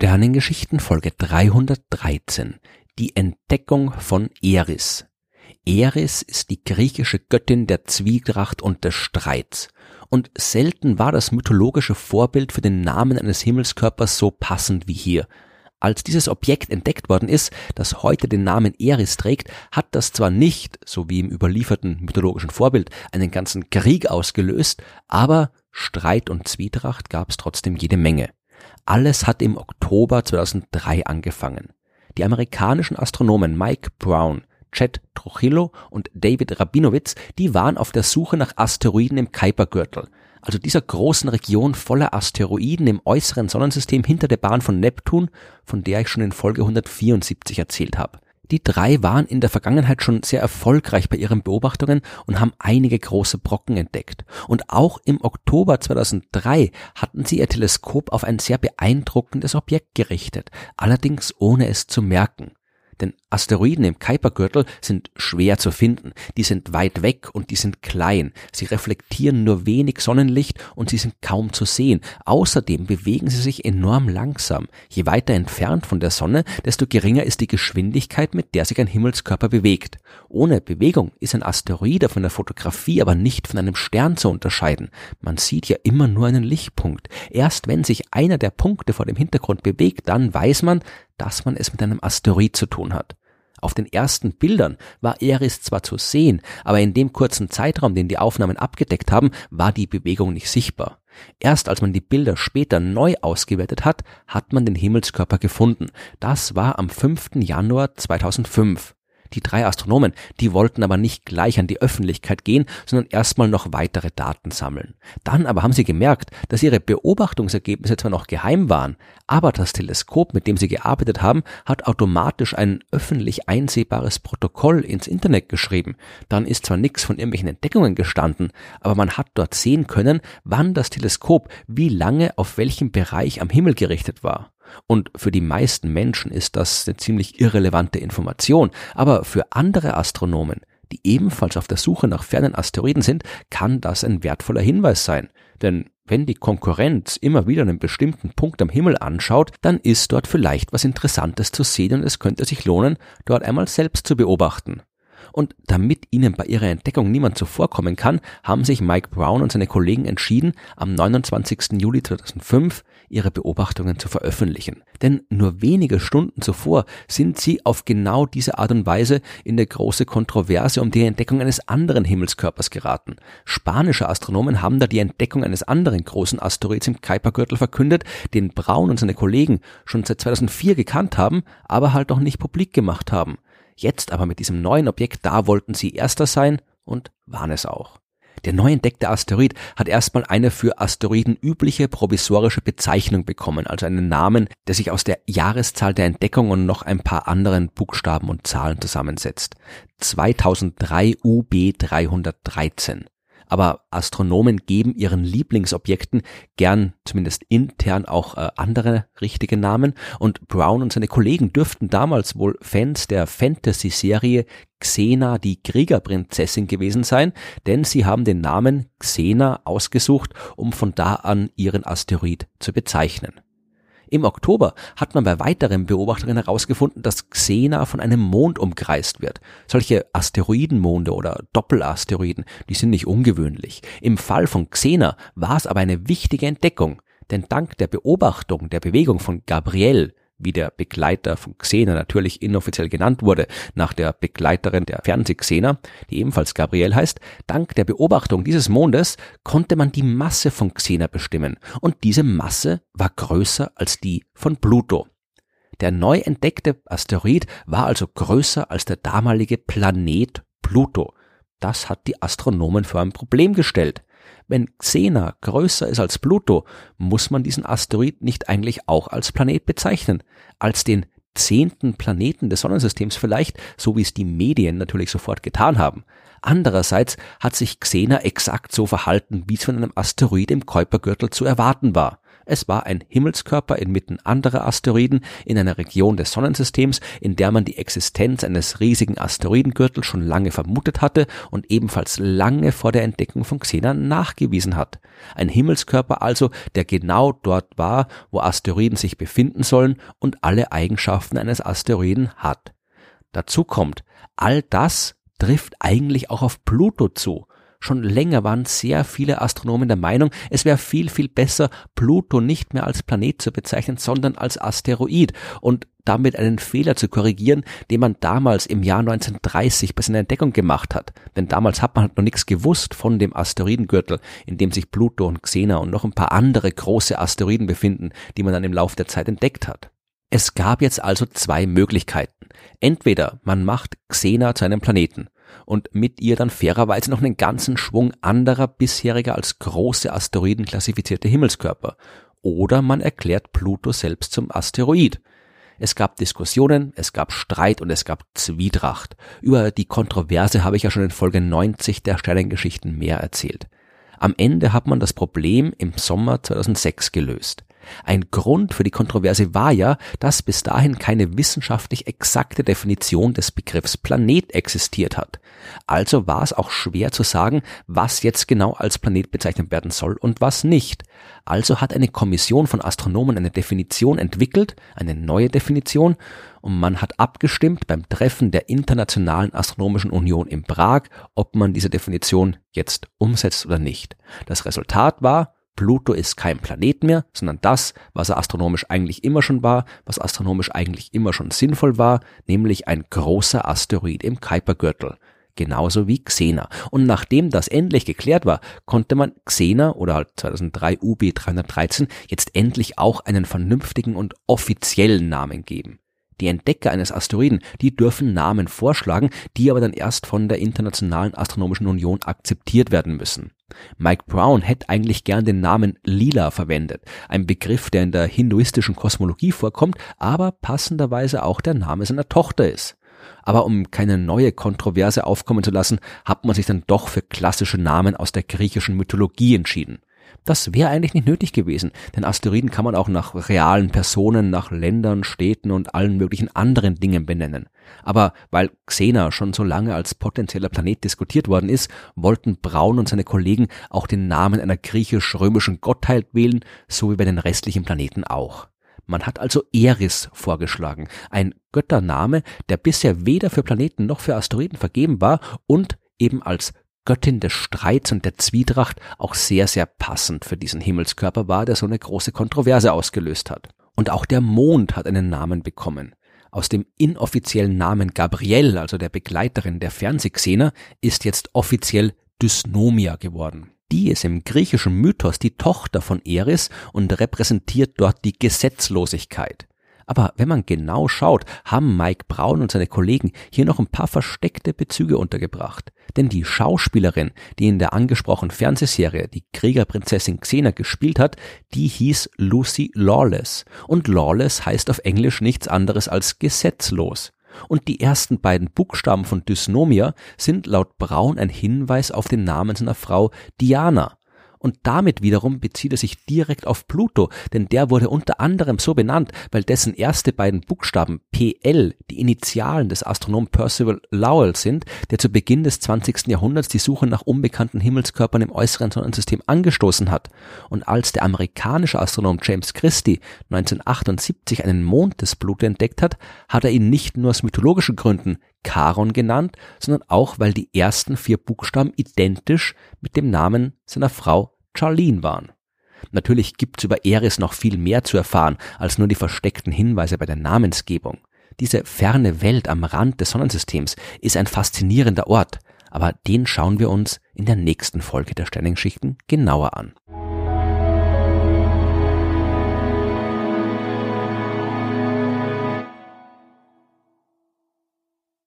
Sternengeschichten Folge 313 Die Entdeckung von Eris. Eris ist die griechische Göttin der Zwietracht und des Streits. Und selten war das mythologische Vorbild für den Namen eines Himmelskörpers so passend wie hier. Als dieses Objekt entdeckt worden ist, das heute den Namen Eris trägt, hat das zwar nicht, so wie im überlieferten mythologischen Vorbild, einen ganzen Krieg ausgelöst, aber Streit und Zwietracht gab es trotzdem jede Menge. Alles hat im Oktober 2003 angefangen. Die amerikanischen Astronomen Mike Brown, Chad Trujillo und David Rabinowitz, die waren auf der Suche nach Asteroiden im Kuipergürtel, also dieser großen Region voller Asteroiden im äußeren Sonnensystem hinter der Bahn von Neptun, von der ich schon in Folge 174 erzählt habe. Die drei waren in der Vergangenheit schon sehr erfolgreich bei ihren Beobachtungen und haben einige große Brocken entdeckt. Und auch im Oktober 2003 hatten sie ihr Teleskop auf ein sehr beeindruckendes Objekt gerichtet, allerdings ohne es zu merken. Denn Asteroiden im Kuipergürtel sind schwer zu finden, die sind weit weg und die sind klein, sie reflektieren nur wenig Sonnenlicht und sie sind kaum zu sehen. Außerdem bewegen sie sich enorm langsam. Je weiter entfernt von der Sonne, desto geringer ist die Geschwindigkeit, mit der sich ein Himmelskörper bewegt. Ohne Bewegung ist ein Asteroid von der Fotografie aber nicht von einem Stern zu unterscheiden. Man sieht ja immer nur einen Lichtpunkt. Erst wenn sich einer der Punkte vor dem Hintergrund bewegt, dann weiß man, dass man es mit einem Asteroid zu tun hat. Auf den ersten Bildern war Eris zwar zu sehen, aber in dem kurzen Zeitraum, den die Aufnahmen abgedeckt haben, war die Bewegung nicht sichtbar. Erst als man die Bilder später neu ausgewertet hat, hat man den Himmelskörper gefunden. Das war am 5. Januar 2005. Die drei Astronomen, die wollten aber nicht gleich an die Öffentlichkeit gehen, sondern erstmal noch weitere Daten sammeln. Dann aber haben sie gemerkt, dass ihre Beobachtungsergebnisse zwar noch geheim waren, aber das Teleskop, mit dem sie gearbeitet haben, hat automatisch ein öffentlich einsehbares Protokoll ins Internet geschrieben. Dann ist zwar nichts von irgendwelchen Entdeckungen gestanden, aber man hat dort sehen können, wann das Teleskop wie lange auf welchem Bereich am Himmel gerichtet war. Und für die meisten Menschen ist das eine ziemlich irrelevante Information, aber für andere Astronomen, die ebenfalls auf der Suche nach fernen Asteroiden sind, kann das ein wertvoller Hinweis sein. Denn wenn die Konkurrenz immer wieder einen bestimmten Punkt am Himmel anschaut, dann ist dort vielleicht was Interessantes zu sehen und es könnte sich lohnen, dort einmal selbst zu beobachten. Und damit ihnen bei ihrer Entdeckung niemand zuvorkommen kann, haben sich Mike Brown und seine Kollegen entschieden, am 29. Juli 2005 ihre Beobachtungen zu veröffentlichen. Denn nur wenige Stunden zuvor sind sie auf genau diese Art und Weise in der große Kontroverse um die Entdeckung eines anderen Himmelskörpers geraten. Spanische Astronomen haben da die Entdeckung eines anderen großen Asteroids im Kuipergürtel verkündet, den Braun und seine Kollegen schon seit 2004 gekannt haben, aber halt noch nicht publik gemacht haben. Jetzt aber mit diesem neuen Objekt, da wollten sie erster sein und waren es auch. Der neu entdeckte Asteroid hat erstmal eine für Asteroiden übliche provisorische Bezeichnung bekommen, also einen Namen, der sich aus der Jahreszahl der Entdeckung und noch ein paar anderen Buchstaben und Zahlen zusammensetzt. 2003 UB 313 aber Astronomen geben ihren Lieblingsobjekten gern zumindest intern auch äh, andere richtige Namen und Brown und seine Kollegen dürften damals wohl Fans der Fantasy-Serie Xena die Kriegerprinzessin gewesen sein, denn sie haben den Namen Xena ausgesucht, um von da an ihren Asteroid zu bezeichnen. Im Oktober hat man bei weiteren Beobachtungen herausgefunden, dass Xena von einem Mond umkreist wird. Solche Asteroidenmonde oder Doppelasteroiden, die sind nicht ungewöhnlich. Im Fall von Xena war es aber eine wichtige Entdeckung, denn dank der Beobachtung der Bewegung von Gabriel wie der Begleiter von Xena natürlich inoffiziell genannt wurde, nach der Begleiterin der Fernseh-Xena, die ebenfalls Gabriel heißt, dank der Beobachtung dieses Mondes konnte man die Masse von Xena bestimmen und diese Masse war größer als die von Pluto. Der neu entdeckte Asteroid war also größer als der damalige Planet Pluto. Das hat die Astronomen vor ein Problem gestellt. Wenn Xena größer ist als Pluto, muss man diesen Asteroid nicht eigentlich auch als Planet bezeichnen, als den zehnten Planeten des Sonnensystems vielleicht, so wie es die Medien natürlich sofort getan haben. Andererseits hat sich Xena exakt so verhalten, wie es von einem Asteroid im Kuipergürtel zu erwarten war. Es war ein Himmelskörper inmitten anderer Asteroiden in einer Region des Sonnensystems, in der man die Existenz eines riesigen Asteroidengürtels schon lange vermutet hatte und ebenfalls lange vor der Entdeckung von Xena nachgewiesen hat. Ein Himmelskörper also, der genau dort war, wo Asteroiden sich befinden sollen und alle Eigenschaften eines Asteroiden hat. Dazu kommt, all das trifft eigentlich auch auf Pluto zu. Schon länger waren sehr viele Astronomen der Meinung, es wäre viel, viel besser, Pluto nicht mehr als Planet zu bezeichnen, sondern als Asteroid und damit einen Fehler zu korrigieren, den man damals im Jahr 1930 bei seiner Entdeckung gemacht hat. Denn damals hat man halt noch nichts gewusst von dem Asteroidengürtel, in dem sich Pluto und Xena und noch ein paar andere große Asteroiden befinden, die man dann im Laufe der Zeit entdeckt hat. Es gab jetzt also zwei Möglichkeiten. Entweder man macht Xena zu einem Planeten und mit ihr dann fairerweise noch einen ganzen Schwung anderer bisheriger als große Asteroiden klassifizierte Himmelskörper. Oder man erklärt Pluto selbst zum Asteroid. Es gab Diskussionen, es gab Streit und es gab Zwietracht. Über die Kontroverse habe ich ja schon in Folge 90 der Sternengeschichten mehr erzählt. Am Ende hat man das Problem im Sommer 2006 gelöst. Ein Grund für die Kontroverse war ja, dass bis dahin keine wissenschaftlich exakte Definition des Begriffs Planet existiert hat. Also war es auch schwer zu sagen, was jetzt genau als Planet bezeichnet werden soll und was nicht. Also hat eine Kommission von Astronomen eine Definition entwickelt, eine neue Definition, und man hat abgestimmt beim Treffen der Internationalen Astronomischen Union in Prag, ob man diese Definition jetzt umsetzt oder nicht. Das Resultat war, Pluto ist kein Planet mehr, sondern das, was er astronomisch eigentlich immer schon war, was astronomisch eigentlich immer schon sinnvoll war, nämlich ein großer Asteroid im Kuipergürtel. Genauso wie Xena. Und nachdem das endlich geklärt war, konnte man Xena oder halt 2003 UB 313 jetzt endlich auch einen vernünftigen und offiziellen Namen geben. Die Entdecker eines Asteroiden, die dürfen Namen vorschlagen, die aber dann erst von der Internationalen Astronomischen Union akzeptiert werden müssen. Mike Brown hätte eigentlich gern den Namen Lila verwendet, ein Begriff, der in der hinduistischen Kosmologie vorkommt, aber passenderweise auch der Name seiner Tochter ist. Aber um keine neue Kontroverse aufkommen zu lassen, hat man sich dann doch für klassische Namen aus der griechischen Mythologie entschieden. Das wäre eigentlich nicht nötig gewesen, denn Asteroiden kann man auch nach realen Personen, nach Ländern, Städten und allen möglichen anderen Dingen benennen. Aber weil Xena schon so lange als potenzieller Planet diskutiert worden ist, wollten Braun und seine Kollegen auch den Namen einer griechisch-römischen Gottheit wählen, so wie bei den restlichen Planeten auch. Man hat also Eris vorgeschlagen, ein Göttername, der bisher weder für Planeten noch für Asteroiden vergeben war und eben als Göttin des Streits und der Zwietracht auch sehr, sehr passend für diesen Himmelskörper war, der so eine große Kontroverse ausgelöst hat. Und auch der Mond hat einen Namen bekommen. Aus dem inoffiziellen Namen Gabrielle, also der Begleiterin der Fernsehxener, ist jetzt offiziell Dysnomia geworden. Die ist im griechischen Mythos die Tochter von Eris und repräsentiert dort die Gesetzlosigkeit. Aber wenn man genau schaut, haben Mike Braun und seine Kollegen hier noch ein paar versteckte Bezüge untergebracht. Denn die Schauspielerin, die in der angesprochenen Fernsehserie die Kriegerprinzessin Xena gespielt hat, die hieß Lucy Lawless. Und Lawless heißt auf Englisch nichts anderes als gesetzlos. Und die ersten beiden Buchstaben von Dysnomia sind laut Braun ein Hinweis auf den Namen seiner Frau Diana und damit wiederum bezieht er sich direkt auf Pluto, denn der wurde unter anderem so benannt, weil dessen erste beiden Buchstaben PL die Initialen des Astronomen Percival Lowell sind, der zu Beginn des 20. Jahrhunderts die Suche nach unbekannten Himmelskörpern im äußeren Sonnensystem angestoßen hat. Und als der amerikanische Astronom James Christie 1978 einen Mond des Pluto entdeckt hat, hat er ihn nicht nur aus mythologischen Gründen Charon genannt, sondern auch, weil die ersten vier Buchstaben identisch mit dem Namen seiner Frau Charlene waren. Natürlich gibt's über Eris noch viel mehr zu erfahren als nur die versteckten Hinweise bei der Namensgebung. Diese ferne Welt am Rand des Sonnensystems ist ein faszinierender Ort, aber den schauen wir uns in der nächsten Folge der Sternenschichten genauer an.